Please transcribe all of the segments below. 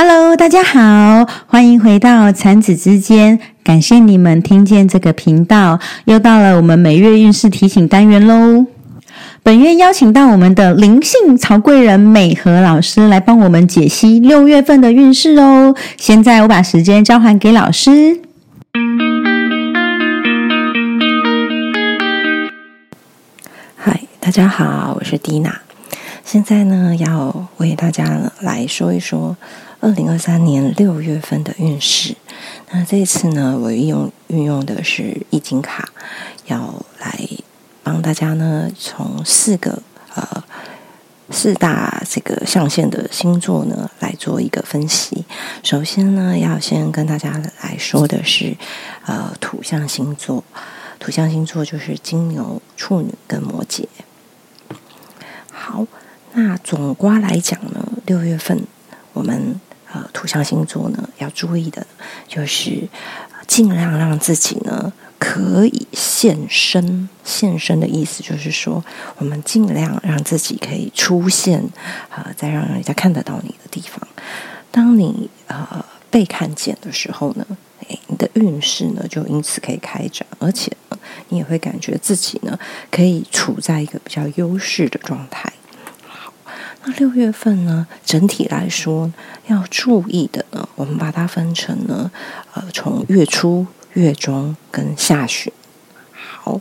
Hello，大家好，欢迎回到产子之间。感谢你们听见这个频道，又到了我们每月运势提醒单元喽。本月邀请到我们的灵性曹贵人美和老师来帮我们解析六月份的运势哦。现在我把时间交还给老师。嗨，大家好，我是蒂娜。现在呢，要为大家来说一说二零二三年六月份的运势。那这一次呢，我运用运用的是易经卡，要来帮大家呢，从四个呃四大这个象限的星座呢来做一个分析。首先呢，要先跟大家来说的是呃土象星座，土象星座就是金牛、处女跟摩羯。好。那总瓜来讲呢，六月份我们呃土象星座呢要注意的，就是尽量让自己呢可以现身。现身的意思就是说，我们尽量让自己可以出现，呃，在让人家看得到你的地方。当你呃被看见的时候呢，哎，你的运势呢就因此可以开展，而且呢你也会感觉自己呢可以处在一个比较优势的状态。那六月份呢，整体来说要注意的呢，我们把它分成呢，呃，从月初、月中跟下旬。好，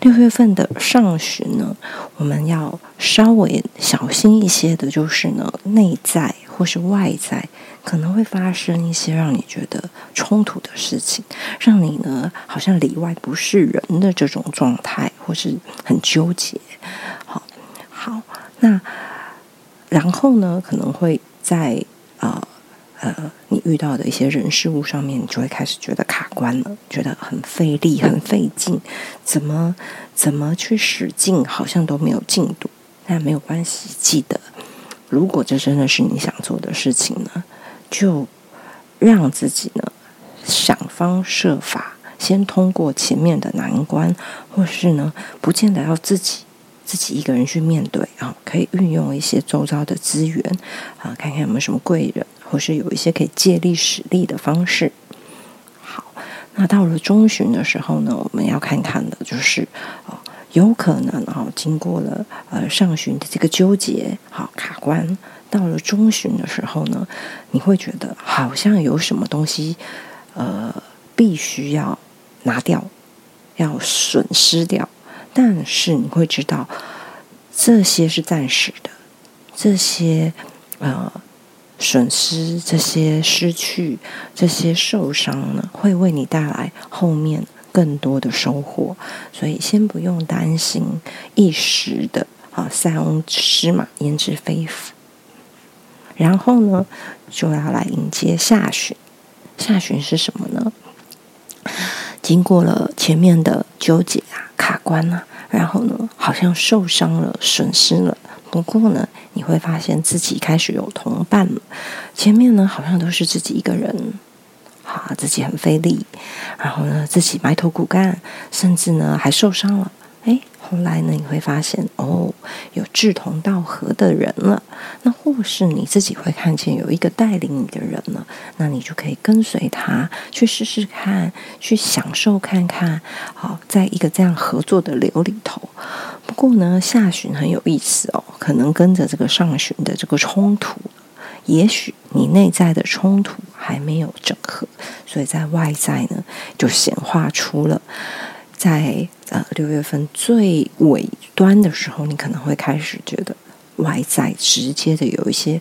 六月份的上旬呢，我们要稍微小心一些的，就是呢，内在或是外在可能会发生一些让你觉得冲突的事情，让你呢好像里外不是人的这种状态，或是很纠结。好，好，那。然后呢，可能会在啊呃，你遇到的一些人事物上面，你就会开始觉得卡关了，觉得很费力、很费劲，怎么怎么去使劲，好像都没有进度。那没有关系，记得，如果这真的是你想做的事情呢，就让自己呢想方设法先通过前面的难关，或是呢，不见得要自己。自己一个人去面对啊，可以运用一些周遭的资源啊，看看有没有什么贵人，或是有一些可以借力使力的方式。好，那到了中旬的时候呢，我们要看看的就是哦，有可能啊，经过了呃上旬的这个纠结，好卡关，到了中旬的时候呢，你会觉得好像有什么东西呃必须要拿掉，要损失掉。但是你会知道，这些是暂时的，这些呃损失、这些失去、这些受伤呢，会为你带来后面更多的收获。所以先不用担心一时的啊塞翁失马焉知非福。然后呢，就要来迎接下旬。下旬是什么呢？经过了前面的纠结啊。卡关啊，然后呢，好像受伤了，损失了。不过呢，你会发现自己开始有同伴了。前面呢，好像都是自己一个人，啊，自己很费力，然后呢，自己埋头苦干，甚至呢，还受伤了。哎，后来呢，你会发现哦，有志同道合的人了。那或是你自己会看见有一个带领你的人了，那你就可以跟随他去试试看，去享受看看。好，在一个这样合作的流里头。不过呢，下旬很有意思哦，可能跟着这个上旬的这个冲突，也许你内在的冲突还没有整合，所以在外在呢，就显化出了。在呃六月份最尾端的时候，你可能会开始觉得外在直接的有一些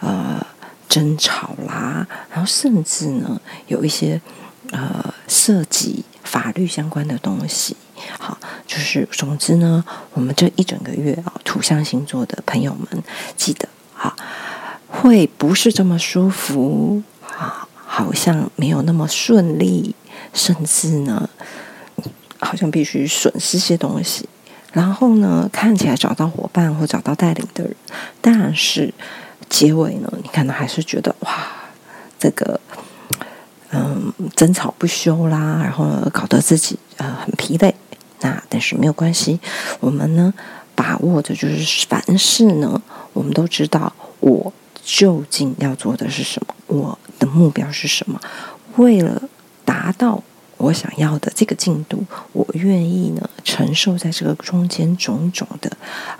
呃争吵啦，然后甚至呢有一些呃涉及法律相关的东西。好，就是总之呢，我们这一整个月啊，土象星座的朋友们记得啊，会不是这么舒服啊，好像没有那么顺利，甚至呢。好像必须损失些东西，然后呢，看起来找到伙伴或找到带领的人，但是结尾呢，你可能还是觉得哇，这个嗯争吵不休啦，然后搞得自己呃很疲累。那但是没有关系，我们呢把握的就是凡事呢，我们都知道我究竟要做的是什么？我的目标是什么？为了达到我想要的这个进度，我愿意呢承受在这个中间种种的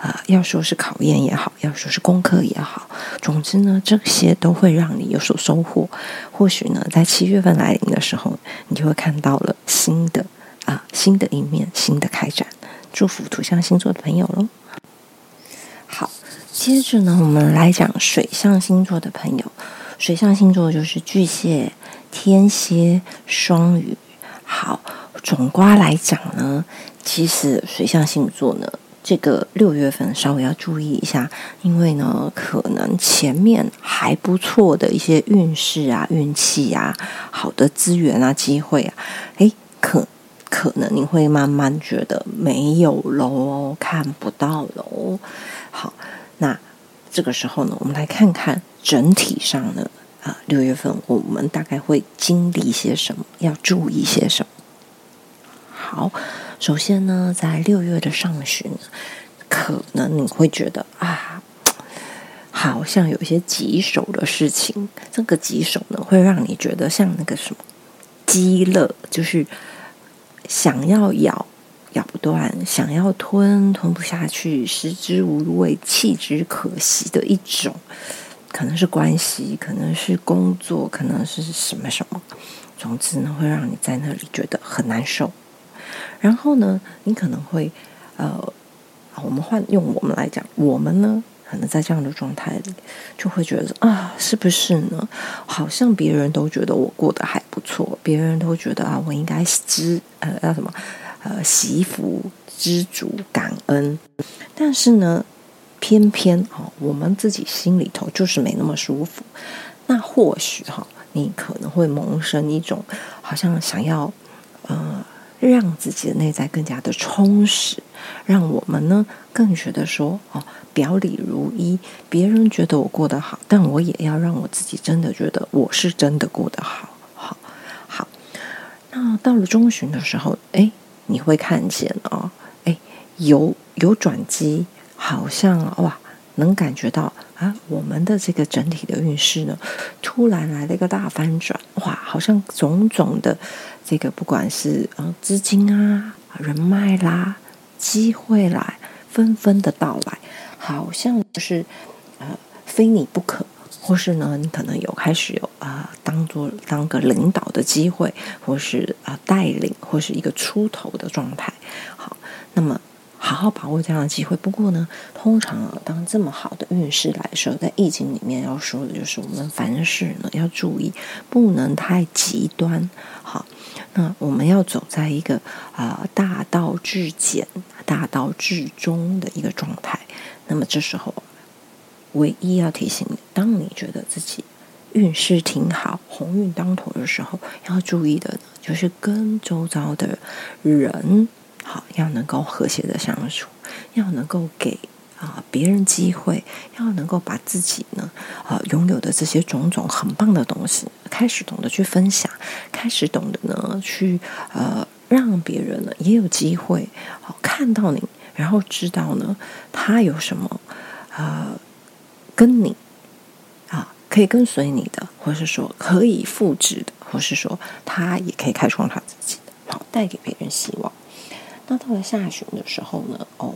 啊，要说是考验也好，要说是功课也好，总之呢，这些都会让你有所收获。或许呢，在七月份来临的时候，你就会看到了新的啊，新的一面，新的开展。祝福土象星座的朋友喽。好，接着呢，我们来讲水象星座的朋友。水象星座就是巨蟹、天蝎、双鱼。好，总瓜来讲呢，其实水象星座呢，这个六月份稍微要注意一下，因为呢，可能前面还不错的一些运势啊、运气啊、好的资源啊、机会啊，诶，可。可能你会慢慢觉得没有喽，看不到喽。好，那这个时候呢，我们来看看整体上呢，啊，六月份我们大概会经历些什么，要注意些什么。好，首先呢，在六月的上旬，可能你会觉得啊，好像有一些棘手的事情。这个棘手呢，会让你觉得像那个什么饥饿，就是。想要咬咬不断，想要吞吞不下去，食之无味，弃之可惜的一种，可能是关系，可能是工作，可能是什么什么，总之呢，会让你在那里觉得很难受。然后呢，你可能会呃，我们换用我们来讲，我们呢。可能在这样的状态里，就会觉得啊，是不是呢？好像别人都觉得我过得还不错，别人都觉得啊，我应该知呃要什么呃惜福知足感恩。但是呢，偏偏哦，我们自己心里头就是没那么舒服。那或许哈，你可能会萌生一种好像想要呃。让自己的内在更加的充实，让我们呢更觉得说哦，表里如一。别人觉得我过得好，但我也要让我自己真的觉得我是真的过得好，好，好。那到了中旬的时候，哎，你会看见哦，哎，有有转机，好像哇，能感觉到啊，我们的这个整体的运势呢，突然来了一个大翻转，哇，好像种种的。这个不管是啊资金啊、人脉啦、机会啦，纷纷的到来，好像就是呃非你不可，或是呢你可能有开始有啊当做当个领导的机会，或是啊带领，或是一个出头的状态。好，那么。好好把握这样的机会。不过呢，通常啊，当这么好的运势来的时候，在易经里面要说的就是，我们凡事呢要注意，不能太极端。好，那我们要走在一个啊大道至简、大道至中的一个状态。那么这时候，唯一要提醒你，当你觉得自己运势挺好、鸿运当头的时候，要注意的就是跟周遭的人。好，要能够和谐的相处，要能够给啊别人机会，要能够把自己呢啊拥有的这些种种很棒的东西，开始懂得去分享，开始懂得呢去呃让别人呢也有机会好看到你，然后知道呢他有什么呃跟你啊可以跟随你的，或是说可以复制的，或是说他也可以开创他自己的，好带给别人希望。那到了下旬的时候呢？哦，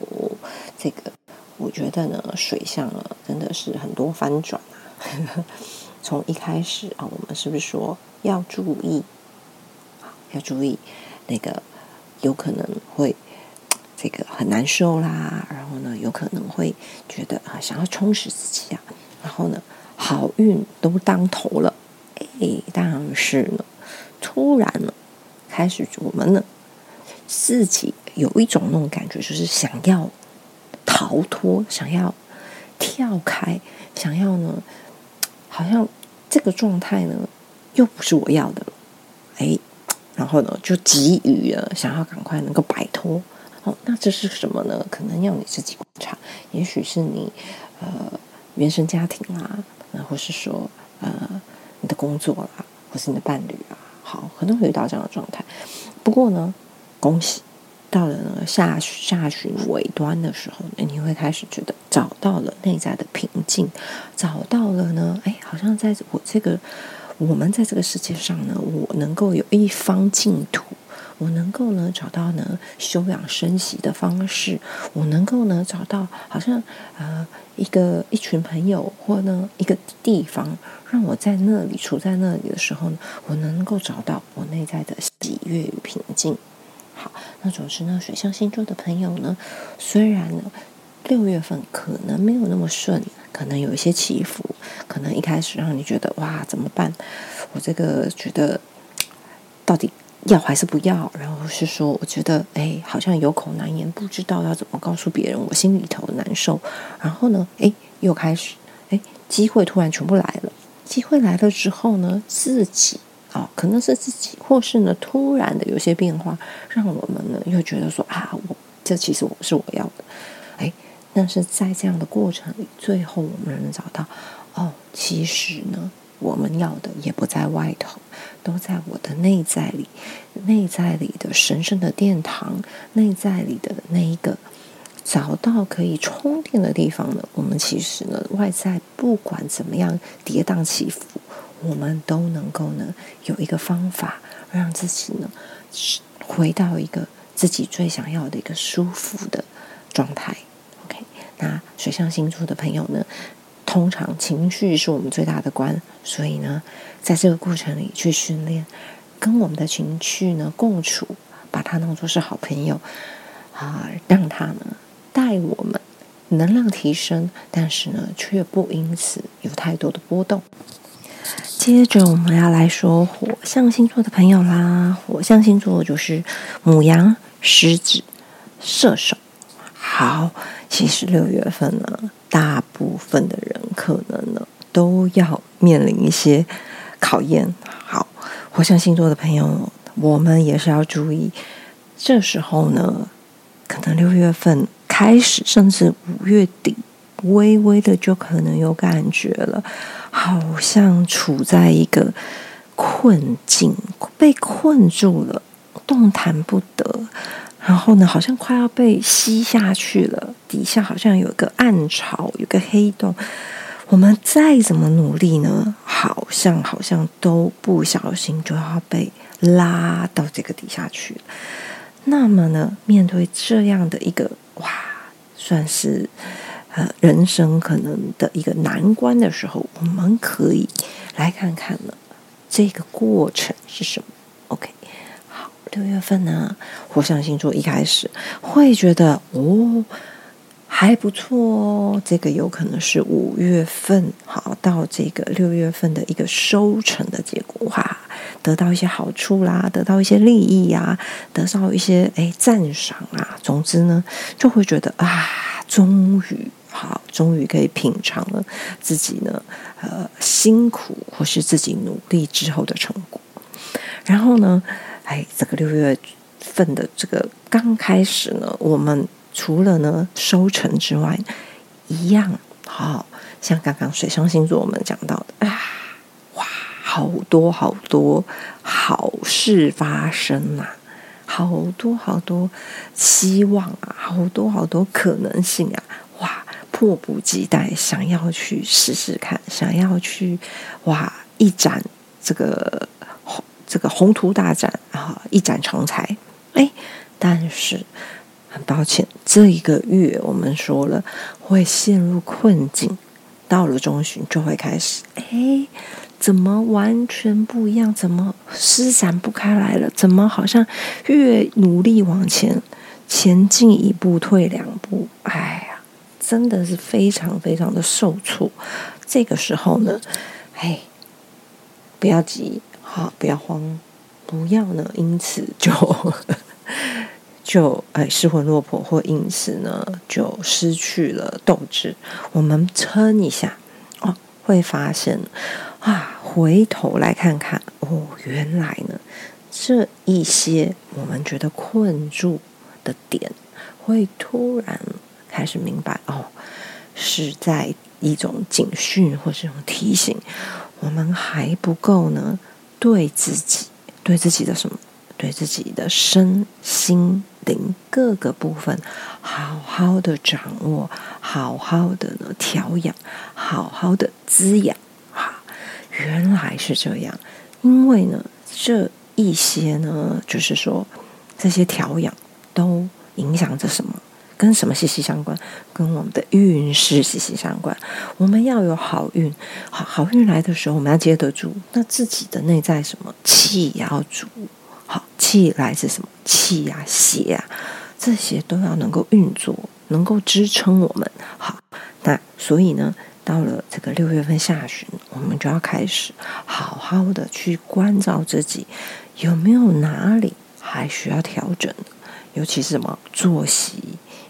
这个我觉得呢，水象啊，真的是很多翻转啊。从一开始啊，我们是不是说要注意？要注意那个有可能会这个很难受啦。然后呢，有可能会觉得啊，想要充实自己啊。然后呢，好运都当头了。哎，但是呢，突然呢，开始我们呢自己。有一种那种感觉，就是想要逃脱，想要跳开，想要呢，好像这个状态呢，又不是我要的了，哎，然后呢，就急于了想要赶快能够摆脱。哦，那这是什么呢？可能要你自己观察，也许是你呃原生家庭啊，或是说呃你的工作啦，或是你的伴侣啊，好，可能会遇到这样的状态。不过呢，恭喜。到了呢下下旬尾端的时候，你会开始觉得找到了内在的平静，找到了呢，哎，好像在我这个我们在这个世界上呢，我能够有一方净土。我能够呢找到呢休养生息的方式，我能够呢找到好像呃一个一群朋友或呢一个地方，让我在那里处在那里的时候呢，我能够找到我内在的喜悦与平静。那总之呢，水象星座的朋友呢，虽然呢六月份可能没有那么顺，可能有一些起伏，可能一开始让你觉得哇怎么办？我这个觉得到底。要还是不要？然后是说，我觉得哎，好像有口难言，不知道要怎么告诉别人我心里头难受。然后呢，哎，又开始哎，机会突然全部来了。机会来了之后呢，自己啊，可能是自己，或是呢，突然的有些变化，让我们呢又觉得说啊，我这其实我是我要的。哎，但是在这样的过程里，最后我们能找到哦，其实呢。我们要的也不在外头，都在我的内在里，内在里的神圣的殿堂，内在里的那一个找到可以充电的地方呢？我们其实呢，外在不管怎么样跌宕起伏，我们都能够呢有一个方法，让自己呢回到一个自己最想要的一个舒服的状态。OK，那水象星座的朋友呢？通常情绪是我们最大的关，所以呢，在这个过程里去训练，跟我们的情绪呢共处，把它当作是好朋友啊，让它呢带我们能量提升，但是呢却不因此有太多的波动。接着我们要来说火象星座的朋友啦，火象星座就是母羊、狮子、射手。好，其实六月份呢，大部分的人可能呢都要面临一些考验。好，火象星座的朋友，我们也是要注意，这时候呢，可能六月份开始，甚至五月底，微微的就可能有感觉了，好像处在一个困境，被困住了，动弹不得。然后呢，好像快要被吸下去了，底下好像有个暗潮，有个黑洞。我们再怎么努力呢，好像好像都不小心就要被拉到这个底下去那么呢，面对这样的一个哇，算是呃人生可能的一个难关的时候，我们可以来看看呢，这个过程是什么？OK 好。六月份呢，火象星座一开始会觉得哦还不错哦，这个有可能是五月份好到这个六月份的一个收成的结果哈，得到一些好处啦，得到一些利益呀，得到一些哎赞赏啊，总之呢就会觉得啊，终于好，终于可以品尝了自己呢呃辛苦或是自己努力之后的成果，然后呢。哎，这个六月份的这个刚开始呢，我们除了呢收成之外，一样好像刚刚水象星座我们讲到的啊，哇，好多好多好事发生啊，好多好多希望啊，好多好多可能性啊，迫不及待想要去试试看，想要去哇一展这个。这个宏图大展啊，一展长才，哎，但是很抱歉，这一个月我们说了会陷入困境，到了中旬就会开始，哎，怎么完全不一样？怎么施展不开来了？怎么好像越努力往前前进一步退两步？哎，真的是非常非常的受挫。这个时候呢，哎，不要急。好，不要慌，不要呢，因此就 就哎失魂落魄，或因此呢就失去了斗志。我们撑一下哦，会发现啊，回头来看看哦，原来呢这一些我们觉得困住的点，会突然开始明白哦，是在一种警讯或是种提醒，我们还不够呢。对自己，对自己的什么？对自己的身心灵各个部分好好的掌握，好好的呢调养，好好的滋养。哈，原来是这样，因为呢，这一些呢，就是说这些调养都影响着什么？跟什么息息相关？跟我们的运势息息相关。我们要有好运，好好运来的时候，我们要接得住。那自己的内在什么气要足，好气来自什么气呀、血呀，这些都要能够运作，能够支撑我们。好，那所以呢，到了这个六月份下旬，我们就要开始好好的去关照自己，有没有哪里还需要调整，尤其是什么作息。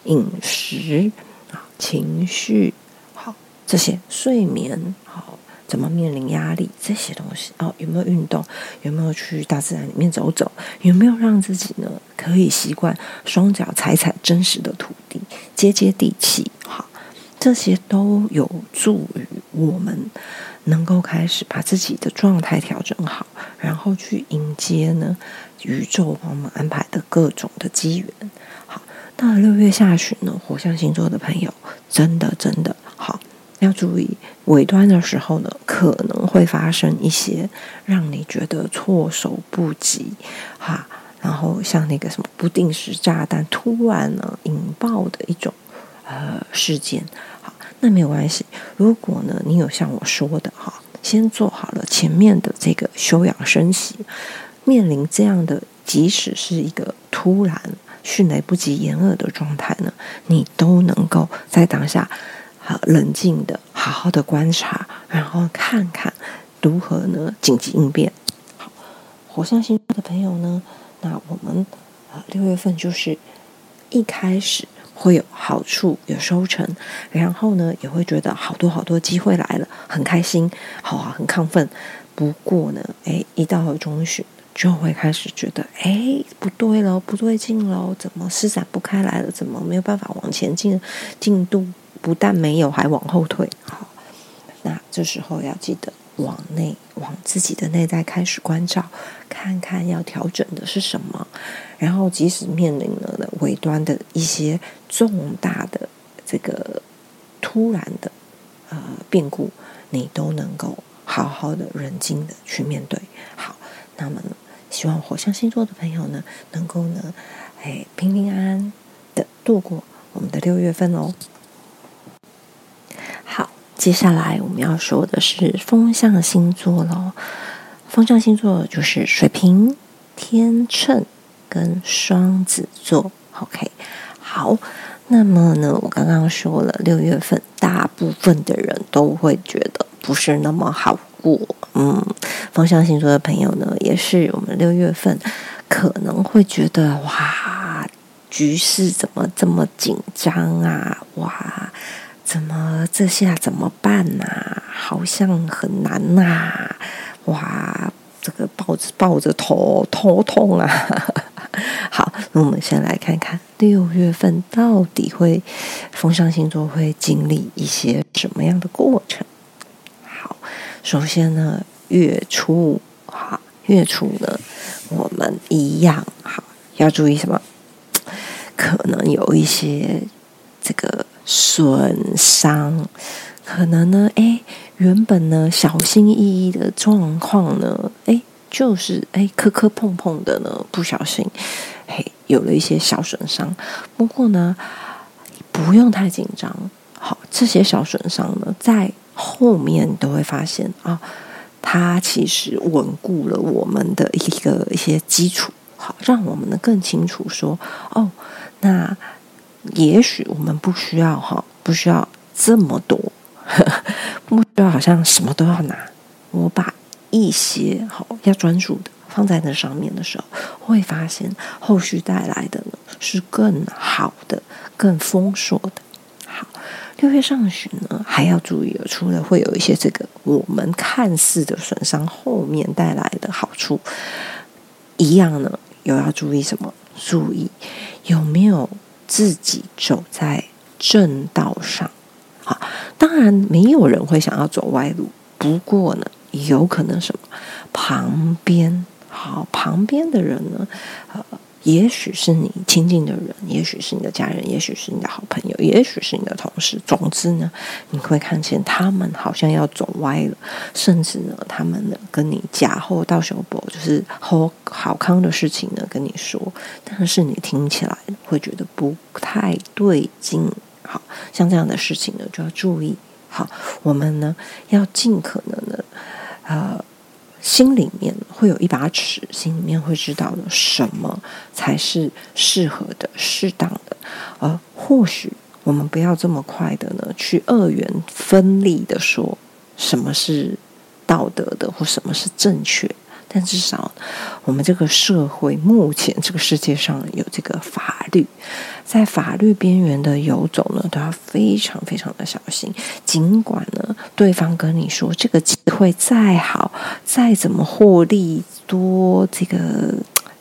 饮食啊，情绪好，这些睡眠好，怎么面临压力这些东西哦？有没有运动？有没有去大自然里面走走？有没有让自己呢可以习惯双脚踩踩真实的土地，接接地气？好，这些都有助于我们能够开始把自己的状态调整好，然后去迎接呢宇宙帮我们安排的各种的机缘。好。到了六月下旬呢，火象星座的朋友真的真的好要注意尾端的时候呢，可能会发生一些让你觉得措手不及哈，然后像那个什么不定时炸弹突然呢引爆的一种呃事件。好，那没有关系，如果呢你有像我说的哈，先做好了前面的这个休养生息，面临这样的，即使是一个突然。迅雷不及掩耳的状态呢，你都能够在当下好冷静的好好的观察，然后看看如何呢紧急应变。好，火象星座的朋友呢，那我们啊六月份就是一开始会有好处有收成，然后呢也会觉得好多好多机会来了，很开心，好啊，很亢奋。不过呢，哎，一到了中旬。就会开始觉得，哎，不对了，不对劲了，怎么施展不开来了？怎么没有办法往前进？进度不但没有，还往后退。好，那这时候要记得往内，往自己的内在开始关照，看看要调整的是什么。然后，即使面临了的尾端的一些重大的这个突然的呃变故，你都能够好好的、冷静的去面对。好，那么。希望火象星座的朋友呢，能够呢，哎，平平安安的度过我们的六月份哦。好，接下来我们要说的是风象星座喽。风象星座就是水瓶、天秤跟双子座。OK，好，那么呢，我刚刚说了，六月份大部分的人都会觉得不是那么好过，嗯。风象星座的朋友呢，也是我们六月份可能会觉得哇，局势怎么这么紧张啊？哇，怎么这下怎么办呐？好像很难呐！哇，这个抱着抱着头头痛啊！好，那我们先来看看六月份到底会风象星座会经历一些什么样的过程？好，首先呢。月初，好，月初呢，我们一样好，要注意什么？可能有一些这个损伤，可能呢，哎，原本呢小心翼翼的状况呢，哎，就是哎磕磕碰碰的呢，不小心，嘿，有了一些小损伤。不过呢，不用太紧张。好，这些小损伤呢，在后面都会发现啊。它其实稳固了我们的一个一些基础，好，让我们呢更清楚说，哦，那也许我们不需要哈，不需要这么多，不需要好像什么都要拿。我把一些好要专注的放在那上面的时候，会发现后续带来的呢是更好的、更丰硕的。六月上旬呢，还要注意，除了会有一些这个我们看似的损伤，后面带来的好处一样呢，又要注意什么？注意有没有自己走在正道上？啊，当然没有人会想要走歪路，不过呢，有可能什么旁边好旁边的人呢，呃，也许是你亲近的人，也许是你的家人，也许是你的好朋友，也许是你的同事。总之呢，你会看见他们好像要走歪了，甚至呢，他们呢跟你假后到手博，就是好好康的事情呢跟你说，但是你听起来会觉得不太对劲。好像这样的事情呢，就要注意。好，我们呢要尽可能的，呃。心里面会有一把尺，心里面会知道的什么才是适合的、适当的。而或许我们不要这么快的呢，去二元分立的说什么是道德的，或什么是正确。但至少，我们这个社会目前这个世界上有这个法律，在法律边缘的游走呢，都要非常非常的小心。尽管呢，对方跟你说这个机会再好，再怎么获利多，这个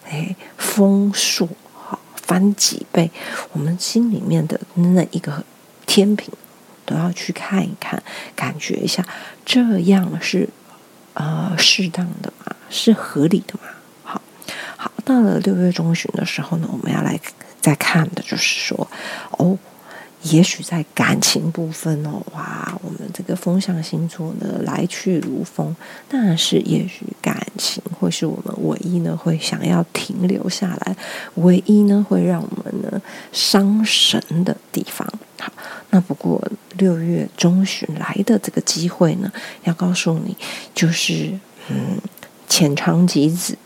哎丰硕好翻几倍，我们心里面的那一个天平都要去看一看，感觉一下，这样是。呃，适当的嘛，是合理的嘛。好，好，到了六月中旬的时候呢，我们要来再看的就是说，哦，也许在感情部分哦，哇，我们这个风象星座呢来去如风，但是也许感情会是我们唯一呢会想要停留下来，唯一呢会让我们呢伤神的地方。好，那不过六月中旬来的这个机会呢，要告诉你，就是嗯，浅尝即止，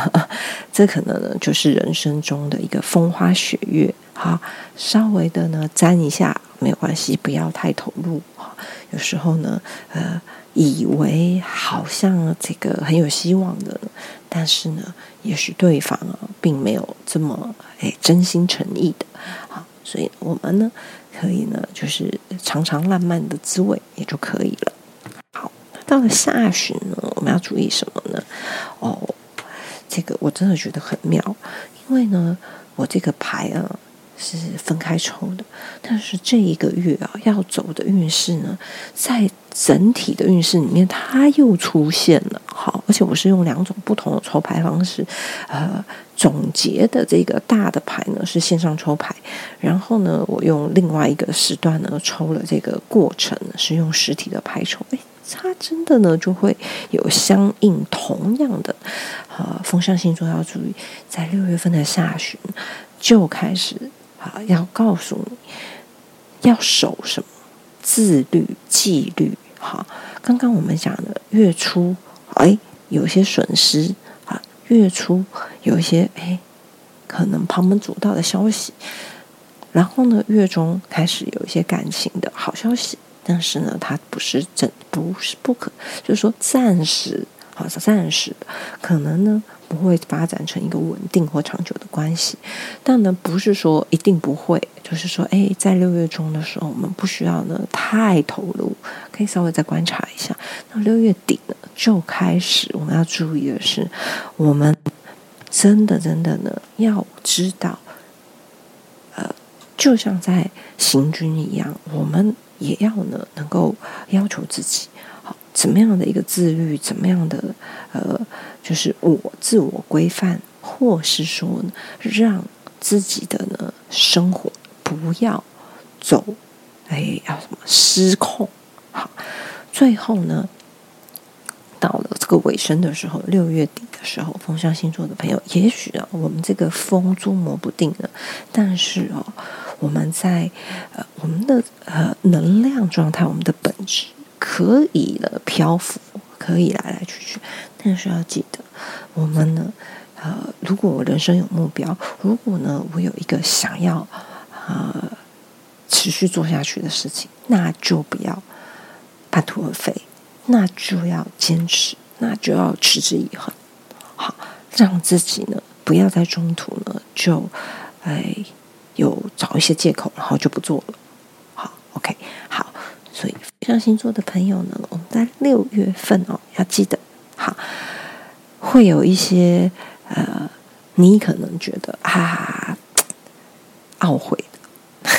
这可能呢就是人生中的一个风花雪月。好，稍微的呢沾一下没有关系，不要太投入。有时候呢，呃，以为好像这个很有希望的，但是呢，也许对方啊并没有这么哎真心诚意的。好，所以我们呢。可以呢，就是尝尝浪漫的滋味也就可以了。到了下旬呢，我们要注意什么呢？哦，这个我真的觉得很妙，因为呢，我这个牌啊是分开抽的，但是这一个月啊要走的运势呢，在整体的运势里面，它又出现了。好，而且我是用两种不同的抽牌方式，呃。总结的这个大的牌呢是线上抽牌，然后呢，我用另外一个时段呢抽了这个过程是用实体的牌抽，哎，它真的呢就会有相应同样的，呃，风象星座要注意，在六月份的下旬就开始啊，要告诉你要守什么自律纪律。好，刚刚我们讲的月初，哎，有些损失啊。月初有一些哎，可能旁门左道的消息，然后呢，月中开始有一些感情的好消息，但是呢，它不是真不是不可，就是说暂时好暂时可能呢不会发展成一个稳定或长久的关系，但呢不是说一定不会，就是说哎，在六月中的时候，我们不需要呢太投入，可以稍微再观察一下，到六月底呢。就开始，我们要注意的是，我们真的真的呢，要知道，呃，就像在行军一样，我们也要呢，能够要求自己，好，怎么样的一个自律，怎么样的呃，就是我自我规范，或是说让自己的呢生活不要走，哎，要什么失控，好，最后呢。到了这个尾声的时候，六月底的时候，风象星座的朋友，也许啊，我们这个风捉摸不定的，但是哦，我们在呃我们的呃能量状态，我们的本质可以了漂浮，可以来来去去，但是要记得，我们呢，呃，如果我人生有目标，如果呢我有一个想要呃持续做下去的事情，那就不要半途而废。那就要坚持，那就要持之以恒，好，让自己呢不要在中途呢就哎有找一些借口，然后就不做了。好，OK，好，所以上星座的朋友呢，我们在六月份哦要记得，好，会有一些呃，你可能觉得啊懊悔的，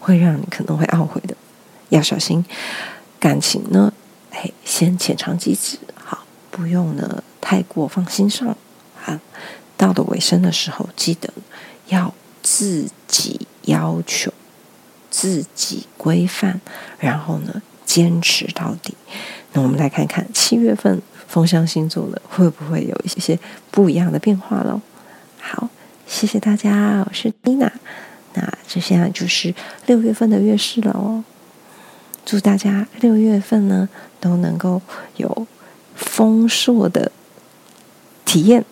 会让你可能会懊悔的，要小心感情呢。哎，先浅尝即止，好，不用呢太过放心上啊。到了尾声的时候，记得要自己要求、自己规范，然后呢，坚持到底。那我们来看看七月份风象星座呢，会不会有一些不一样的变化喽？好，谢谢大家，我是蒂娜。那这现在就是六月份的月事了哦。祝大家六月份呢都能够有丰硕的体验。